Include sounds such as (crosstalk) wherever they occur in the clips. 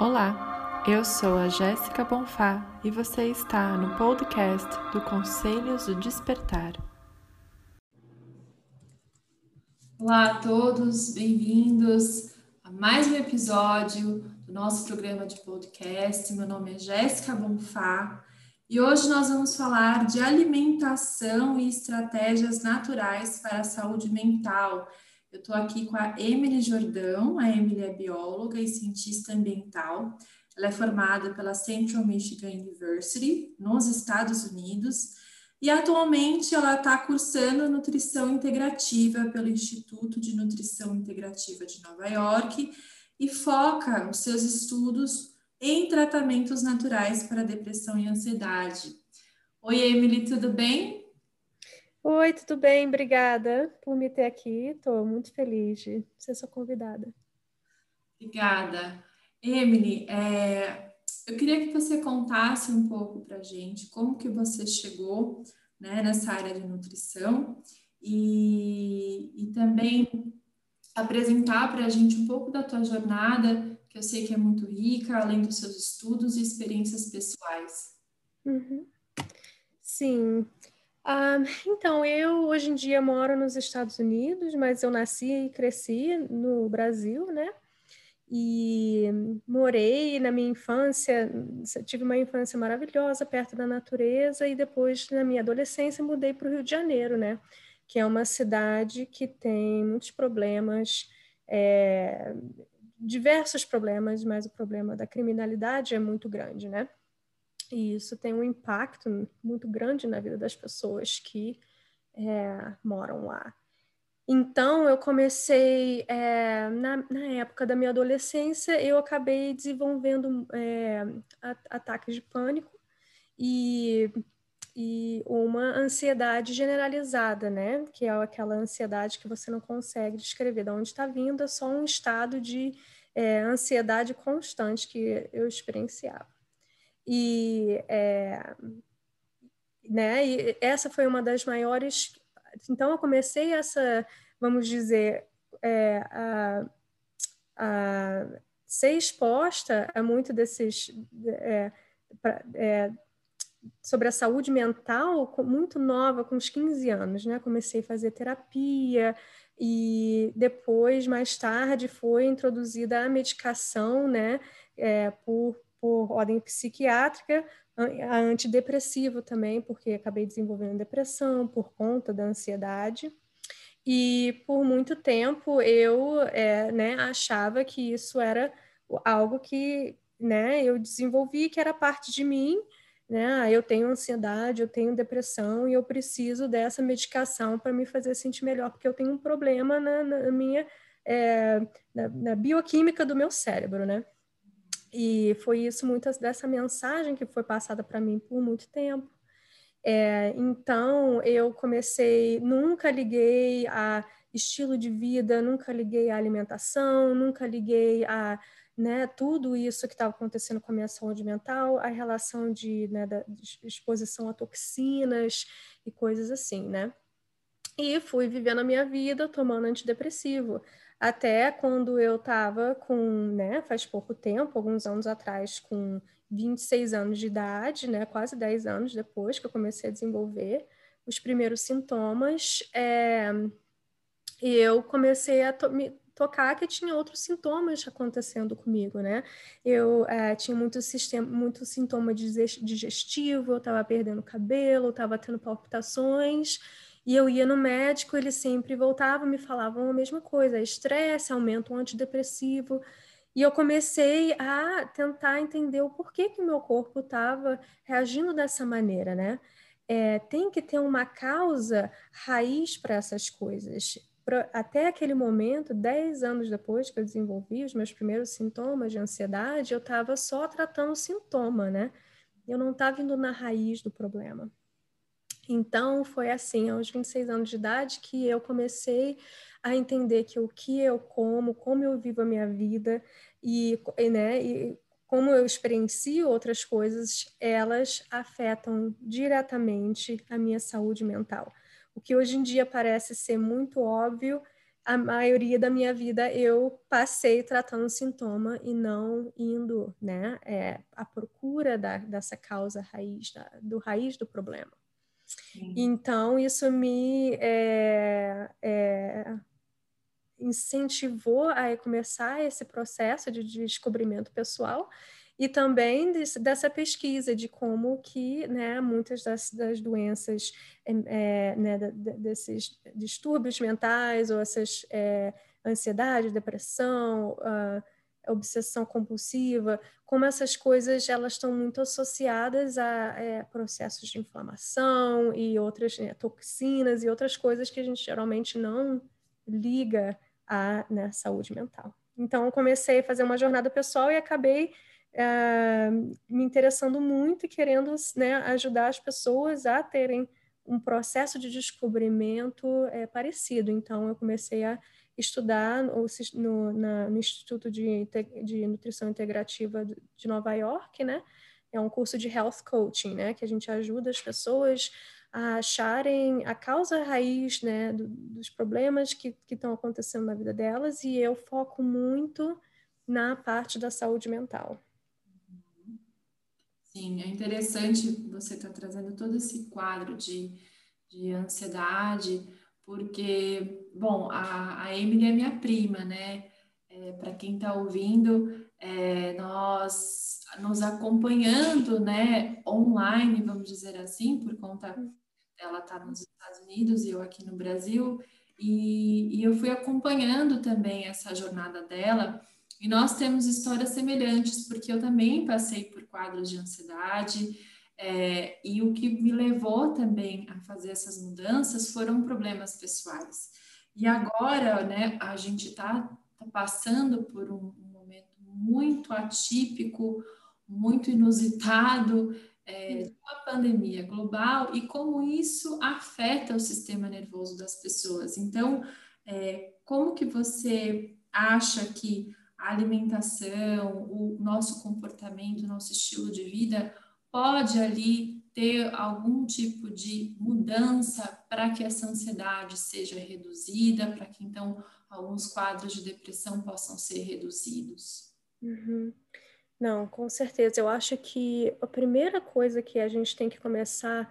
Olá, eu sou a Jéssica Bonfá e você está no podcast do Conselhos do Despertar. Olá a todos, bem-vindos a mais um episódio do nosso programa de podcast. Meu nome é Jéssica Bonfá e hoje nós vamos falar de alimentação e estratégias naturais para a saúde mental. Eu estou aqui com a Emily Jordão. A Emily é bióloga e cientista ambiental. Ela é formada pela Central Michigan University, nos Estados Unidos, e atualmente ela está cursando nutrição integrativa pelo Instituto de Nutrição Integrativa de Nova York e foca os seus estudos em tratamentos naturais para depressão e ansiedade. Oi, Emily, tudo bem? Oi, tudo bem? Obrigada por me ter aqui. Estou muito feliz de ser sua convidada. Obrigada. Emily, é, eu queria que você contasse um pouco para a gente como que você chegou né, nessa área de nutrição e, e também apresentar para a gente um pouco da tua jornada, que eu sei que é muito rica, além dos seus estudos e experiências pessoais. Uhum. Sim, então, eu hoje em dia moro nos Estados Unidos, mas eu nasci e cresci no Brasil, né? E morei na minha infância, tive uma infância maravilhosa perto da natureza, e depois, na minha adolescência, mudei para o Rio de Janeiro, né? Que é uma cidade que tem muitos problemas, é, diversos problemas, mas o problema da criminalidade é muito grande, né? E isso tem um impacto muito grande na vida das pessoas que é, moram lá. Então, eu comecei, é, na, na, época da minha adolescência, eu acabei desenvolvendo é, ataques de pânico e, e uma ansiedade generalizada, né? Que é aquela ansiedade que você não consegue descrever de onde está vindo, é só um estado de é, ansiedade constante que eu experienciava. E, é, né, e essa foi uma das maiores. Então, eu comecei essa, vamos dizer, é, a, a ser exposta a muito desses. É, pra, é, sobre a saúde mental muito nova, com uns 15 anos, né? Comecei a fazer terapia e depois, mais tarde, foi introduzida a medicação, né? É, por por ordem psiquiátrica, a antidepressivo também, porque acabei desenvolvendo depressão por conta da ansiedade. E por muito tempo eu é, né, achava que isso era algo que né, eu desenvolvi, que era parte de mim. Né? Ah, eu tenho ansiedade, eu tenho depressão e eu preciso dessa medicação para me fazer sentir melhor, porque eu tenho um problema na, na minha é, na, na bioquímica do meu cérebro, né? E foi isso, muitas dessa mensagem que foi passada para mim por muito tempo. É, então, eu comecei, nunca liguei a estilo de vida, nunca liguei a alimentação, nunca liguei a né, tudo isso que estava acontecendo com a minha saúde mental, a relação de, né, da, exposição a toxinas e coisas assim, né? E fui vivendo a minha vida tomando antidepressivo até quando eu estava com, né, faz pouco tempo, alguns anos atrás, com 26 anos de idade, né, quase 10 anos depois que eu comecei a desenvolver os primeiros sintomas, é, eu comecei a to me tocar que tinha outros sintomas acontecendo comigo, né? Eu é, tinha muito, sistema, muito sintoma digestivo, eu estava perdendo cabelo, estava tendo palpitações, e eu ia no médico, ele sempre voltava me falavam a mesma coisa: estresse, aumento antidepressivo. E eu comecei a tentar entender o porquê que o meu corpo estava reagindo dessa maneira, né? É, tem que ter uma causa raiz para essas coisas. até aquele momento, dez anos depois que eu desenvolvi os meus primeiros sintomas de ansiedade, eu estava só tratando o sintoma, né? Eu não estava indo na raiz do problema. Então, foi assim, aos 26 anos de idade, que eu comecei a entender que o que eu como, como eu vivo a minha vida e, né, e como eu experiencio outras coisas, elas afetam diretamente a minha saúde mental. O que hoje em dia parece ser muito óbvio, a maioria da minha vida eu passei tratando sintoma e não indo, né, é, à procura da, dessa causa raiz, da, do raiz do problema. Então, isso me é, é, incentivou a começar esse processo de descobrimento pessoal e também desse, dessa pesquisa de como que né, muitas das, das doenças, é, né, desses distúrbios mentais ou essas é, ansiedade, depressão, uh, obsessão compulsiva, como essas coisas elas estão muito associadas a é, processos de inflamação e outras né, toxinas e outras coisas que a gente geralmente não liga à né, saúde mental. Então, comecei a fazer uma jornada pessoal e acabei é, me interessando muito e querendo né, ajudar as pessoas a terem um processo de descobrimento é, parecido. Então, eu comecei a estudar no, no, na, no Instituto de, de, Nutrição Integrativa de Nova York, né? É um curso de health coaching, né? Que a gente ajuda as pessoas a acharem a causa raiz, né? Do, dos problemas que estão acontecendo na vida delas e eu foco muito na parte da saúde mental. Sim, é interessante você estar tá trazendo todo esse quadro de, de ansiedade, porque, bom, a, a Emily é minha prima, né? É, Para quem está ouvindo, é, nós nos acompanhando, né, online, vamos dizer assim, por conta dela estar tá nos Estados Unidos e eu aqui no Brasil, e, e eu fui acompanhando também essa jornada dela. E nós temos histórias semelhantes, porque eu também passei por quadros de ansiedade, é, e o que me levou também a fazer essas mudanças foram problemas pessoais. E agora, né, a gente está tá passando por um, um, momento muito atípico, muito inusitado, é, de uma pandemia global e como isso afeta o sistema nervoso das pessoas. Então, é, como que você acha que a alimentação, o nosso comportamento, o nosso estilo de vida pode ali ter algum tipo de mudança para que essa ansiedade seja reduzida, para que então alguns quadros de depressão possam ser reduzidos. Uhum. Não, com certeza. Eu acho que a primeira coisa que a gente tem que começar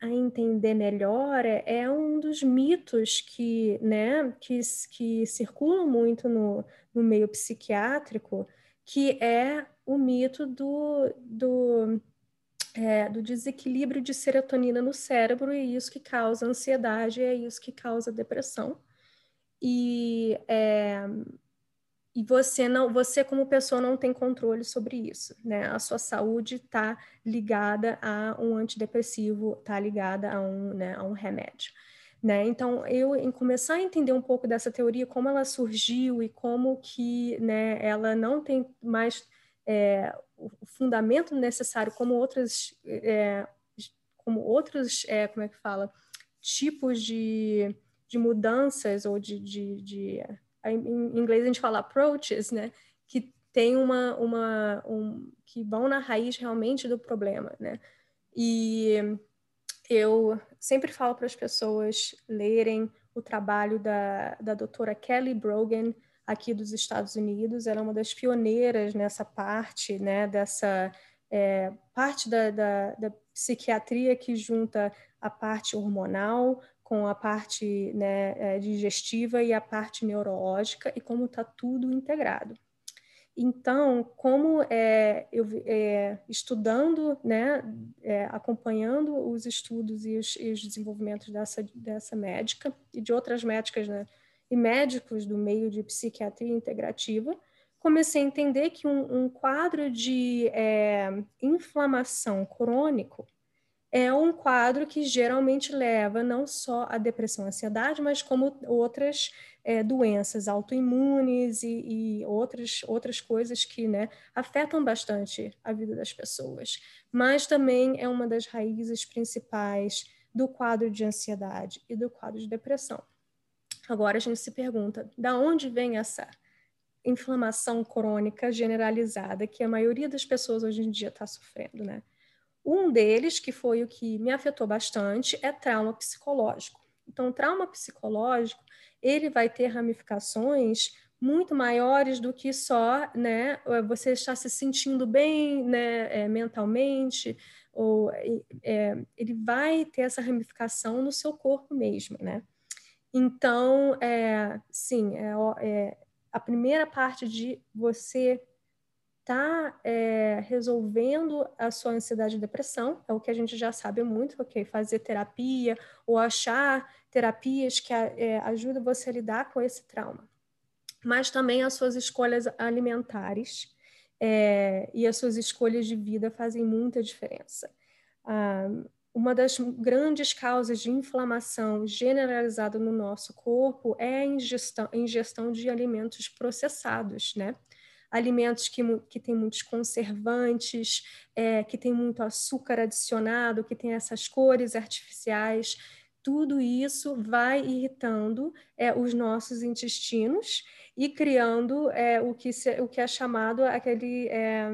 a entender melhor é, é um dos mitos que, né, que, que circulam muito no, no meio psiquiátrico, que é o mito do, do, é, do desequilíbrio de serotonina no cérebro, e isso que causa ansiedade, é isso que causa depressão. E é, e você não, você como pessoa não tem controle sobre isso, né? A sua saúde está ligada a um antidepressivo, está ligada a um, né, a um remédio, né? Então eu em começar a entender um pouco dessa teoria, como ela surgiu e como que, né, ela não tem mais é, o fundamento necessário como outras, é, como outros, é, como é que fala, tipos de, de mudanças ou de, de, de em inglês a gente fala approaches, né? Que tem uma, uma um, que vão na raiz realmente do problema, né? E eu sempre falo para as pessoas lerem o trabalho da, da doutora Kelly Brogan, aqui dos Estados Unidos. Ela é uma das pioneiras nessa parte, né, dessa é, parte da, da, da, psiquiatria que junta a parte hormonal com a parte né, é, digestiva e a parte neurológica e como está tudo integrado. Então, como é, eu é, estudando, né, é, acompanhando os estudos e os, e os, desenvolvimentos dessa, dessa médica e de outras médicas né, e médicos do meio de psiquiatria integrativa, comecei a entender que um, um quadro de é, inflamação crônico é um quadro que geralmente leva não só à depressão e ansiedade, mas como outras é, doenças autoimunes e, e, outras, outras coisas que né, afetam bastante a vida das pessoas. Mas também é uma das raízes principais do quadro de ansiedade e do quadro de depressão. Agora a gente se pergunta, da onde vem essa inflamação crônica generalizada que a maioria das pessoas hoje em dia está sofrendo, né? Um deles, que foi o que me afetou bastante, é trauma psicológico. Então, trauma psicológico ele vai ter ramificações muito maiores do que só né, você estar se sentindo bem né, é, mentalmente, ou é, ele vai ter essa ramificação no seu corpo mesmo, né? Então, é, sim, é, é, a primeira parte de você tá é, resolvendo a sua ansiedade e depressão, é o que a gente já sabe muito, ok? Fazer terapia ou achar terapias que é, ajudam você a lidar com esse trauma mas também as suas escolhas alimentares é, e as suas escolhas de vida fazem muita diferença. Ah, uma das grandes causas de inflamação generalizada no nosso corpo é a ingestão, ingestão de alimentos processados, né? Alimentos que, que têm muitos conservantes, é, que têm muito açúcar adicionado, que têm essas cores artificiais. Tudo isso vai irritando é, os nossos intestinos e criando é, o, que se, o que é chamado aquele, é,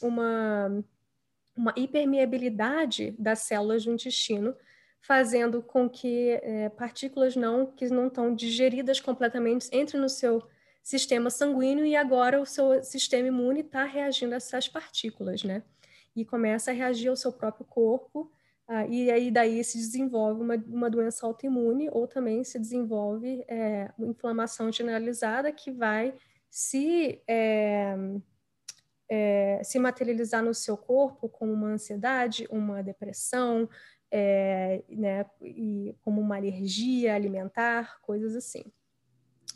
uma, uma hipermeabilidade das células do intestino, fazendo com que é, partículas não que não estão digeridas completamente entrem no seu sistema sanguíneo e agora o seu sistema imune está reagindo a essas partículas, né? E começa a reagir ao seu próprio corpo ah, e aí daí se desenvolve uma, uma doença autoimune ou também se desenvolve é, inflamação generalizada que vai se, é, é, se materializar no seu corpo como uma ansiedade, uma depressão, é, né, e como uma alergia alimentar, coisas assim.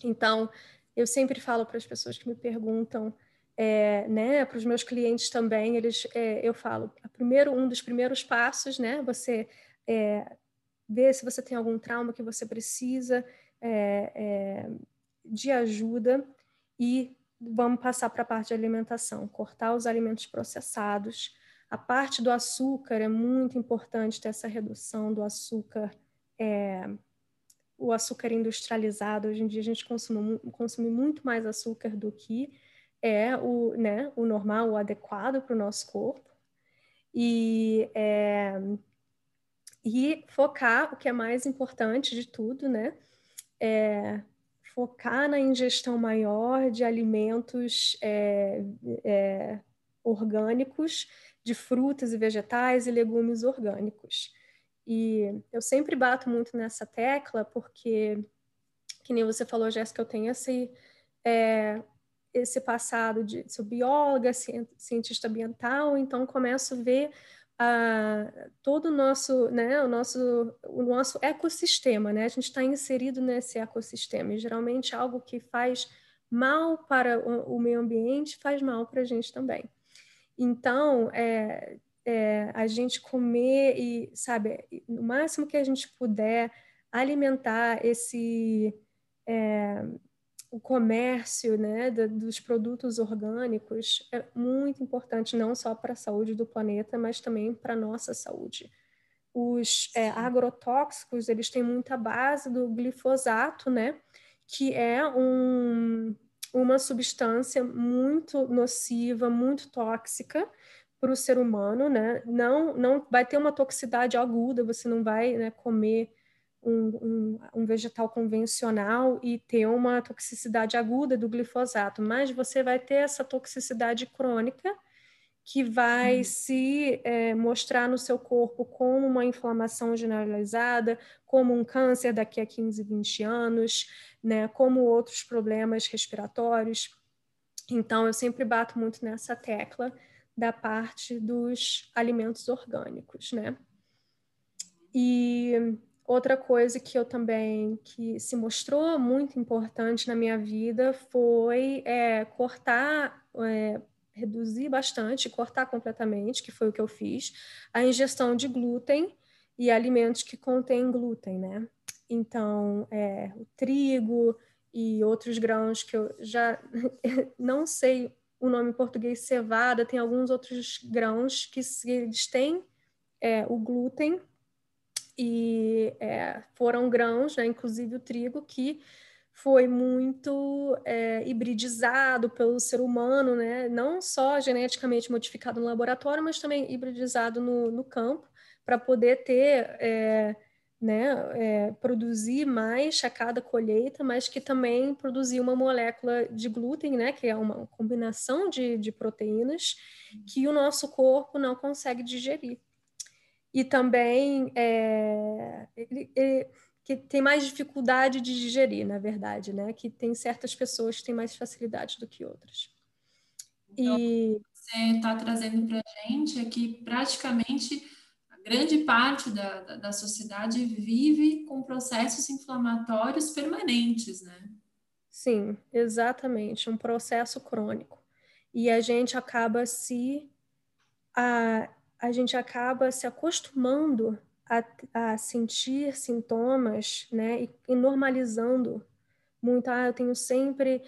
Então, eu sempre falo para as pessoas que me perguntam é, né, para os meus clientes também, eles, é, eu falo, primeiro um dos primeiros passos, né, você ver se você tem algum trauma que você precisa de ajuda e vamos passar para a parte de alimentação, cortar os alimentos processados. A parte do açúcar é muito importante ter essa redução do açúcar, é, o açúcar industrializado. Hoje em dia a gente consome, consome muito mais açúcar do que é o, né, o normal, o adequado para o nosso corpo. E, é, e focar, o que é mais importante de tudo, né? É focar na ingestão maior de alimentos é, é, orgânicos, de frutas e vegetais e legumes orgânicos. E eu sempre bato muito nessa tecla, porque, que nem você falou, Jéssica, eu tenho esse, é, esse passado de bióloga, cientista ambiental, então começo a ver uh, todo o nosso, né, o nosso, o nosso ecossistema, né? A gente está inserido nesse ecossistema e geralmente algo que faz mal para o, o meio ambiente faz mal para a gente também. Então, é, é, a gente comer e, sabe, no máximo que a gente puder alimentar esse é, o comércio né, dos produtos orgânicos é muito importante, não só para a saúde do planeta, mas também para a nossa saúde. Os é, agrotóxicos, eles têm muita base do glifosato, né, que é um, uma substância muito nociva, muito tóxica para o ser humano, né? Não, não vai ter uma toxicidade aguda, você não vai né, comer um, um, um, vegetal convencional e ter uma toxicidade aguda do glifosato, mas você vai ter essa toxicidade crônica que vai hum. se é, mostrar no seu corpo como uma inflamação generalizada, como um câncer daqui a 15, 20 anos, né, como outros problemas respiratórios. Então, eu sempre bato muito nessa tecla da parte dos alimentos orgânicos, né? E Outra coisa que eu também que se mostrou muito importante na minha vida foi é, cortar, é, reduzir bastante, cortar completamente, que foi o que eu fiz, a ingestão de glúten e alimentos que contêm glúten, né? Então, é, o trigo e outros grãos que eu já (laughs) não sei o nome em português, cevada, tem alguns outros grãos que eles têm é, o glúten e é, foram grãos, né, inclusive o trigo, que foi muito é, hibridizado pelo ser humano, né, não só geneticamente modificado no laboratório, mas também hibridizado no, no campo, para poder ter é, né, é, produzir mais a cada colheita, mas que também produzir uma molécula de glúten, né, que é uma combinação de, de proteínas que o nosso corpo não consegue digerir. E também é, ele, ele, que tem mais dificuldade de digerir, na verdade, né, que tem certas pessoas que têm mais facilidade do que outras. Então, e você está trazendo para a gente é que praticamente grande parte da, da, da, sociedade vive com processos inflamatórios permanentes, né? Sim, exatamente, um processo crônico. E a gente acaba se a, a gente acaba se acostumando a, a sentir sintomas, né, e, e normalizando muito. Ah, eu tenho sempre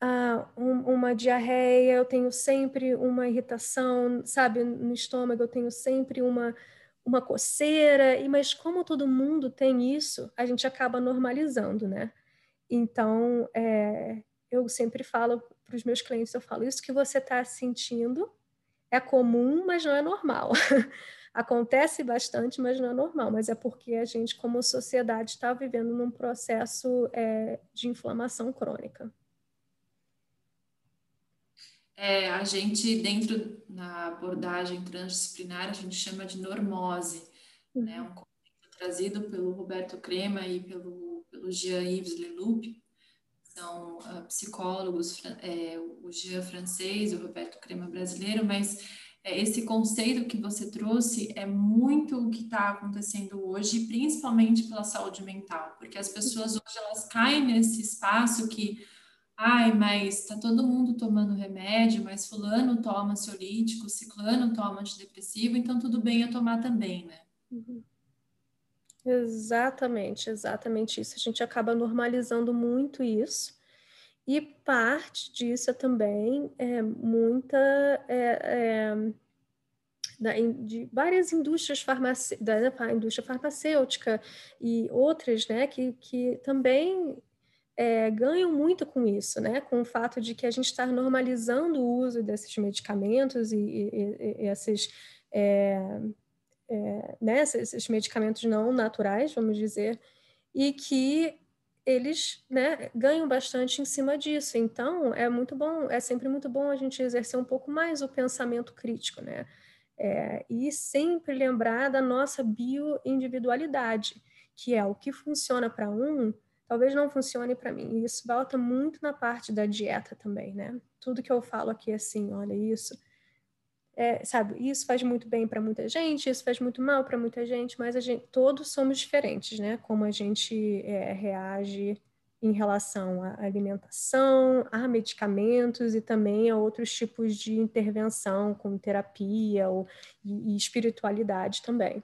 ah, um, uma diarreia, eu tenho sempre uma irritação, sabe, no estômago, eu tenho sempre uma uma coceira, e mas como todo mundo tem isso, a gente acaba normalizando, né? Então, é, eu sempre falo para os meus clientes, eu falo, isso que você está sentindo é comum, mas não é normal. (laughs) Acontece bastante, mas não é normal. Mas é porque a gente, como sociedade, está vivendo num processo é, de inflamação crônica. É, a gente, dentro da abordagem transdisciplinar, a gente chama de normose, uhum. né? um conceito trazido pelo Roberto Crema e pelo, pelo Jean-Yves Leloup, são uh, psicólogos, é, o Jean francês, o Roberto Crema brasileiro, mas é, esse conceito que você trouxe é muito o que está acontecendo hoje, principalmente pela saúde mental, porque as pessoas hoje elas caem nesse espaço que Ai, mas tá todo mundo tomando remédio, mas fulano toma ansiolítico, ciclano toma antidepressivo, então tudo bem eu tomar também, né? Uhum. Exatamente, exatamente isso. A gente acaba normalizando muito isso. E parte disso é também é muita é, é, da, de várias indústrias farmacêuticas, da indústria farmacêutica e outras, né, que, que também é, ganham muito com isso, né? Com o fato de que a gente está normalizando o uso desses medicamentos e, e, e esses, é, é, né? esses medicamentos não naturais, vamos dizer, e que eles né, ganham bastante em cima disso. Então, é muito bom, é sempre muito bom a gente exercer um pouco mais o pensamento crítico, né? É, e sempre lembrar da nossa bioindividualidade, que é o que funciona para um talvez não funcione para mim. E isso volta muito na parte da dieta também, né? Tudo que eu falo aqui assim, olha isso, é, sabe, isso faz muito bem para muita gente, isso faz muito mal para muita gente, mas a gente, todos somos diferentes, né? Como a gente é, reage em relação à alimentação, a medicamentos e também a outros tipos de intervenção, como terapia ou, e, e espiritualidade também.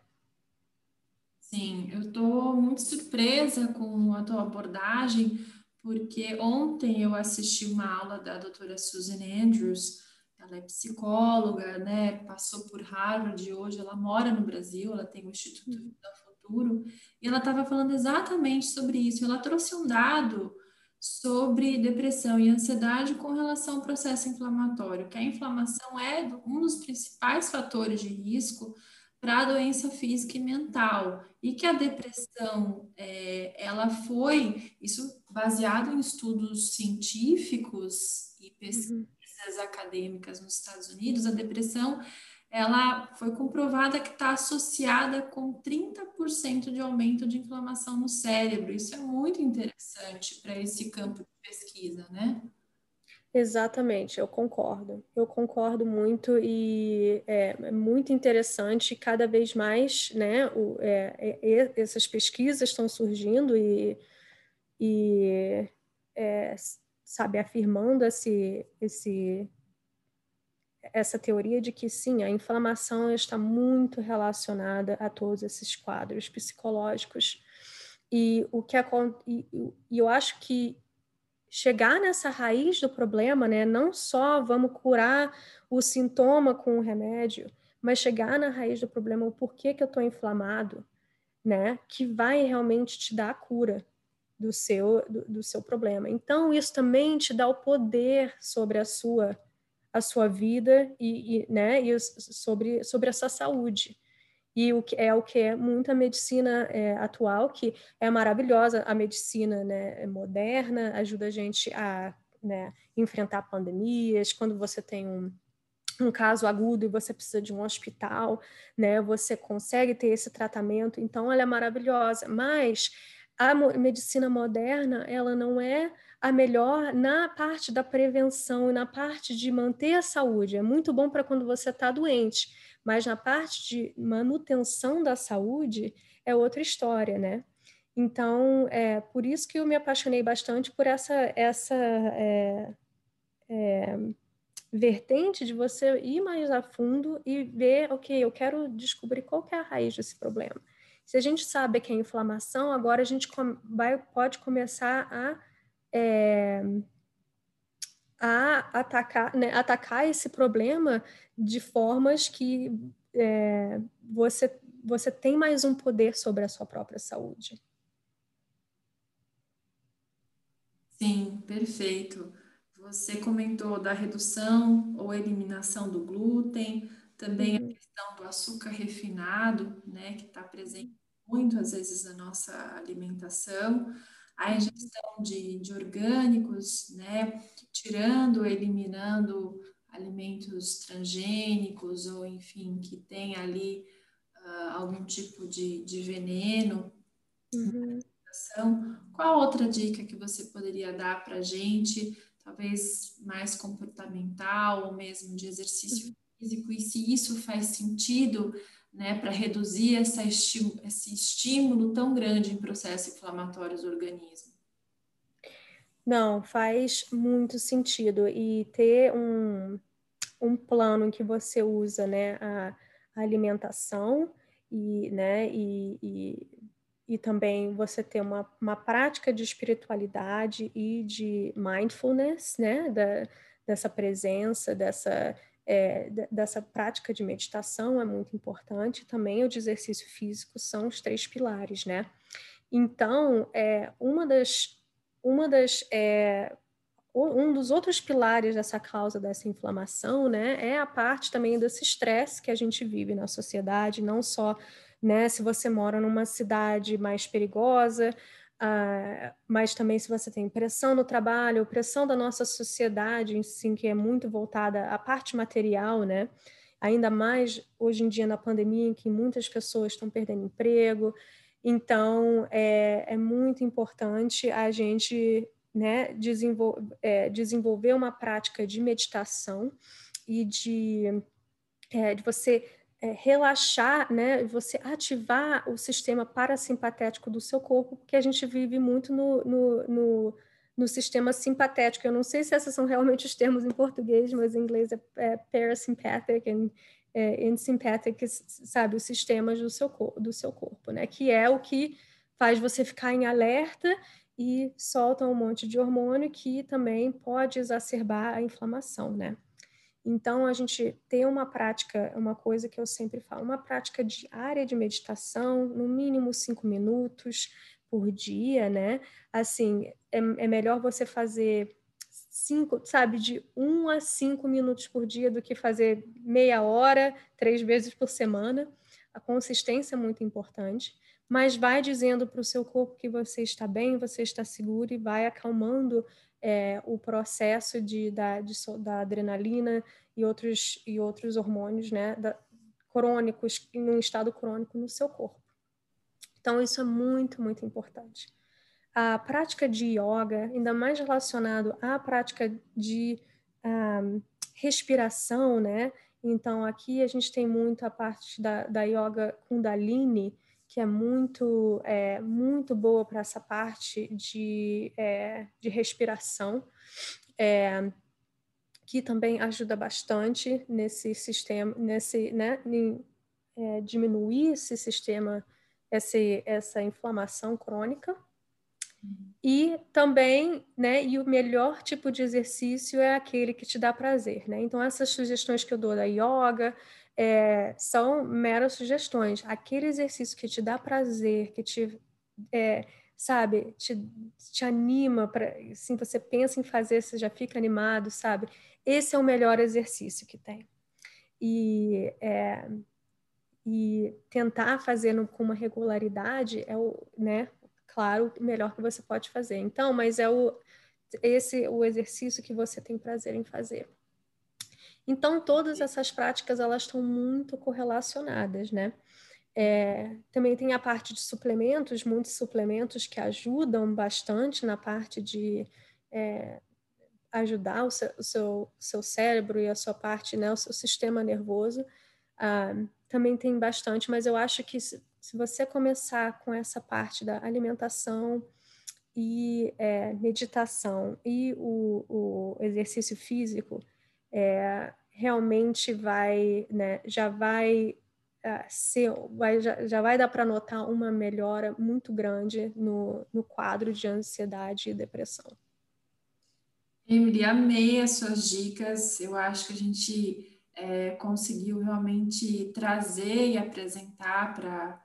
Sim, eu estou muito surpresa com a tua abordagem, porque ontem eu assisti uma aula da doutora Susan Andrews, ela é psicóloga, né, passou por Harvard e hoje ela mora no Brasil, ela tem o Instituto uhum. da Futuro, e ela estava falando exatamente sobre isso. Ela trouxe um dado sobre depressão e ansiedade com relação ao processo inflamatório, que a inflamação é um dos principais fatores de risco para a doença física e mental e que a depressão é, ela foi isso baseado em estudos científicos e pesquisas uhum. Acadêmicas nos Estados Unidos a depressão ela foi comprovada que está associada com 30% de aumento de inflamação no cérebro isso é muito interessante para esse campo de pesquisa né Exatamente, eu concordo. Eu concordo muito e é, é muito interessante cada vez mais, né? O, é, é, essas pesquisas estão surgindo e, e é, sabe, afirmando esse, esse, essa teoria de que sim, a inflamação está muito relacionada a todos esses quadros psicológicos. E o que e, e eu acho que chegar nessa raiz do problema, né? Não só vamos curar o sintoma com o remédio, mas chegar na raiz do problema, o porquê que eu estou inflamado, né? Que vai realmente te dar a cura do seu do, do, seu problema. Então isso também te dá o poder sobre a sua a sua vida e, e né? E sobre sobre a sua saúde. e o que é o que é muita medicina é, atual que é maravilhosa a medicina né, moderna ajuda a gente a né, enfrentar pandemias quando você tem um, um caso agudo e você precisa de um hospital né você consegue ter esse tratamento então ela é maravilhosa mas a medicina moderna ela não é a melhor na parte da prevenção e na parte de manter a saúde é muito bom para quando você está doente mas na parte de manutenção da saúde é outra história, né? Então, é por isso que eu me apaixonei bastante por essa, essa é, é, vertente de você ir mais a fundo e ver, ok, eu quero descobrir qual que é a raiz desse problema. Se a gente sabe que é inflamação, agora a gente vai, pode começar a é, a atacar, né, atacar esse problema de formas que é, você, você tem mais um poder sobre a sua própria saúde. Sim, perfeito. Você comentou da redução ou eliminação do glúten, também uhum. Questão do açúcar refinado, né, que está presente muitas vezes na nossa alimentação a ingestão de, de orgânicos, né, tirando, eliminando alimentos transgênicos ou, enfim, que tem ali uh, algum tipo de, de veneno. Uhum. Qual outra dica que você poderia dar para a gente, talvez mais comportamental ou mesmo de exercício uhum. Físico, e se isso faz sentido né, para reduzir estímulo, esse estímulo tão grande em processos inflamatórios do organismo? Não, faz muito sentido. E ter um, um plano em que você usa né, a, a alimentação e, né, e, e, e, também você ter uma, uma prática de espiritualidade e de mindfulness, né, da, dessa presença, dessa é, dessa prática de meditação é muito importante, também o de exercício físico são os três pilares, né? Então, é, uma das, uma das é, um dos outros pilares dessa causa dessa inflamação, né, é a parte também desse estresse que a gente vive na sociedade, não só, né, se você mora numa cidade mais perigosa, Uh, mas também se você tem pressão no trabalho, pressão da nossa sociedade em si, que é muito voltada à parte material, né? Ainda mais hoje em dia na pandemia, em que muitas pessoas estão perdendo emprego. Então, é, é muito importante a gente né, desenvol é, desenvolver uma prática de meditação e de, é, de você é, relaxar, né, você ativar o sistema parasimpatético do seu corpo, porque a gente vive muito no, no, no, no sistema simpatético. Eu não sei se esses são realmente os termos em português, mas em inglês é, é parasympathetic e é, sympathetic, sabe, os sistemas do seu, do seu corpo, né, que é o que faz você ficar em alerta e solta um monte de hormônio que também pode exacerbar a inflamação, né? Então, a gente ter uma prática, uma coisa que eu sempre falo, uma prática diária de meditação, no mínimo cinco minutos por dia, né? Assim, é, é melhor você fazer cinco, sabe, de um a cinco minutos por dia do que fazer meia hora, três vezes por semana. A consistência é muito importante, mas vai dizendo para o seu corpo que você está bem, você está seguro e vai acalmando é, o processo de, da, de, da adrenalina e outros, e outros hormônios né, da, crônicos, em um estado crônico no seu corpo. Então, isso é muito, muito importante. A prática de yoga, ainda mais relacionado à prática de um, respiração, né? Então, aqui a gente tem muito a parte da, da yoga Kundalini, que é muito, é, muito boa para essa parte de, é, de respiração, é, que também ajuda bastante nesse sistema, nesse, né, em, é, diminuir esse sistema, esse, essa inflamação crônica. E também, né, e o melhor tipo de exercício é aquele que te dá prazer, né? Então, essas sugestões que eu dou da yoga, é, são meras sugestões. Aquele exercício que te dá prazer, que te, é, sabe, te, te anima, para assim, você pensa em fazer, você já fica animado, sabe? Esse é o melhor exercício que tem. E, é, e tentar fazer com uma regularidade é o, né, claro, o melhor que você pode fazer. Então, mas é o, esse o exercício que você tem prazer em fazer. Então, todas essas práticas, elas estão muito correlacionadas, né? É, também tem a parte de suplementos, muitos suplementos que ajudam bastante na parte de é, ajudar o seu, o seu, seu, cérebro e a sua parte, né, o seu sistema nervoso. Também tem bastante, mas eu acho que se, se, você começar com essa parte da alimentação e é, meditação e o, o exercício físico, é, realmente vai, né, já vai uh, ser, vai, já, já vai dar para notar uma melhora muito grande no, no quadro de ansiedade e depressão. Emily, amei as suas dicas. Eu acho que a gente é, conseguiu realmente trazer e apresentar para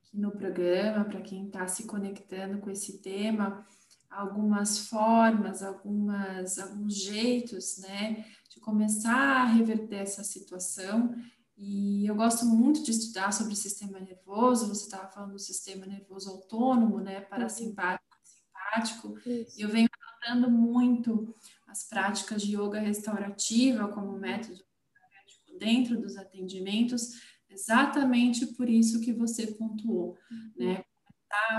aqui no programa, para quem está se conectando com esse tema, algumas formas, algumas, alguns jeitos, né, de começar a reverter essa situação. E eu gosto muito de estudar sobre o sistema nervoso. Você estava falando do sistema nervoso autônomo, né, parasimpático, simpático. Isso. E eu venho adotando muito as práticas de yoga restaurativa como método dentro dos atendimentos, exatamente por isso que você pontuou, uhum. né?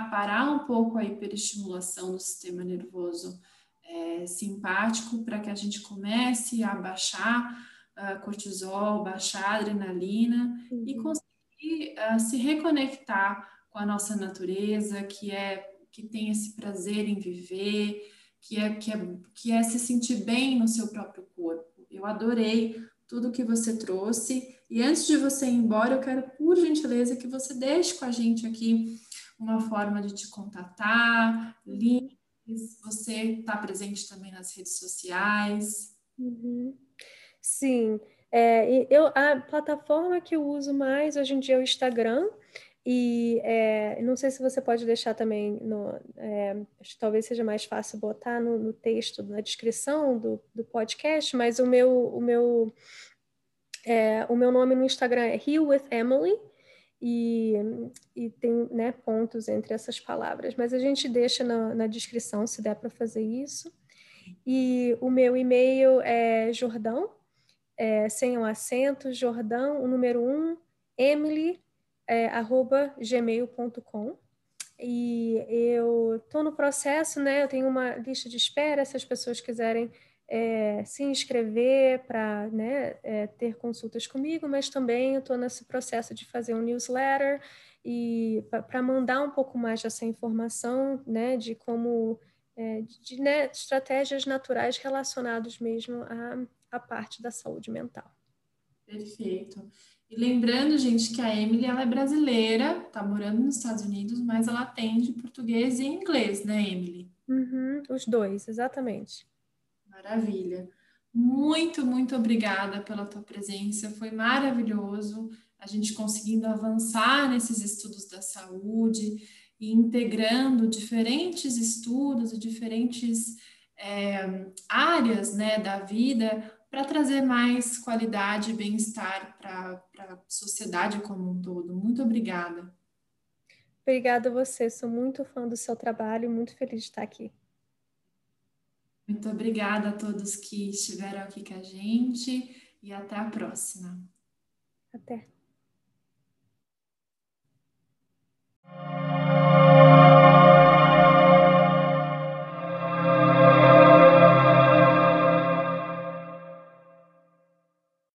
parar um pouco a hiperestimulação do sistema nervoso é, simpático para que a gente comece a baixar uh, cortisol, baixar adrenalina uhum. e conseguir uh, se reconectar com a nossa natureza, que é que tem esse prazer em viver, que é, que é, que é se sentir bem no seu próprio corpo. Eu adorei tudo que você trouxe. E antes de você ir embora, eu quero, por gentileza, que você deixe com a gente aqui uma forma de te contatar, links, você está presente também nas redes sociais. Uhum. Sim, é, eu, a plataforma que eu uso mais hoje em dia é o Instagram. E é, não sei se você pode deixar também, no, é, talvez seja mais fácil botar no, no texto, na descrição do, do, podcast, mas o meu, o, meu, é, o meu nome no Instagram é Heal with Emily, e, e tem né, pontos entre essas palavras, mas a gente deixa na, na descrição se der para fazer isso. E o meu e-mail é Jordão, é, sem o um acento, Jordão, o número 1, um, Emily, é, arroba gmail.com. E eu estou no processo, né? Eu tenho uma lista de espera, se as pessoas quiserem é, se inscrever para né, é, ter consultas comigo, mas também eu estou nesse processo de fazer um newsletter e para mandar um pouco mais dessa informação, né, de como é, de, né, estratégias naturais relacionadas mesmo à, à parte da saúde mental. Perfeito. E lembrando, gente, que a Emily ela é brasileira, está morando nos Estados Unidos, mas ela atende português e inglês, né, Emily? Uhum, os dois, exatamente. Maravilha. Muito, muito obrigada pela tua presença. Foi maravilhoso a gente conseguindo avançar nesses estudos da saúde e integrando diferentes estudos e diferentes é, áreas né, da vida para trazer mais qualidade e bem-estar para a sociedade como um todo. Muito obrigada. Obrigada a você, sou muito fã do seu trabalho e muito feliz de estar aqui. Muito obrigada a todos que estiveram aqui com a gente e até a próxima. Até.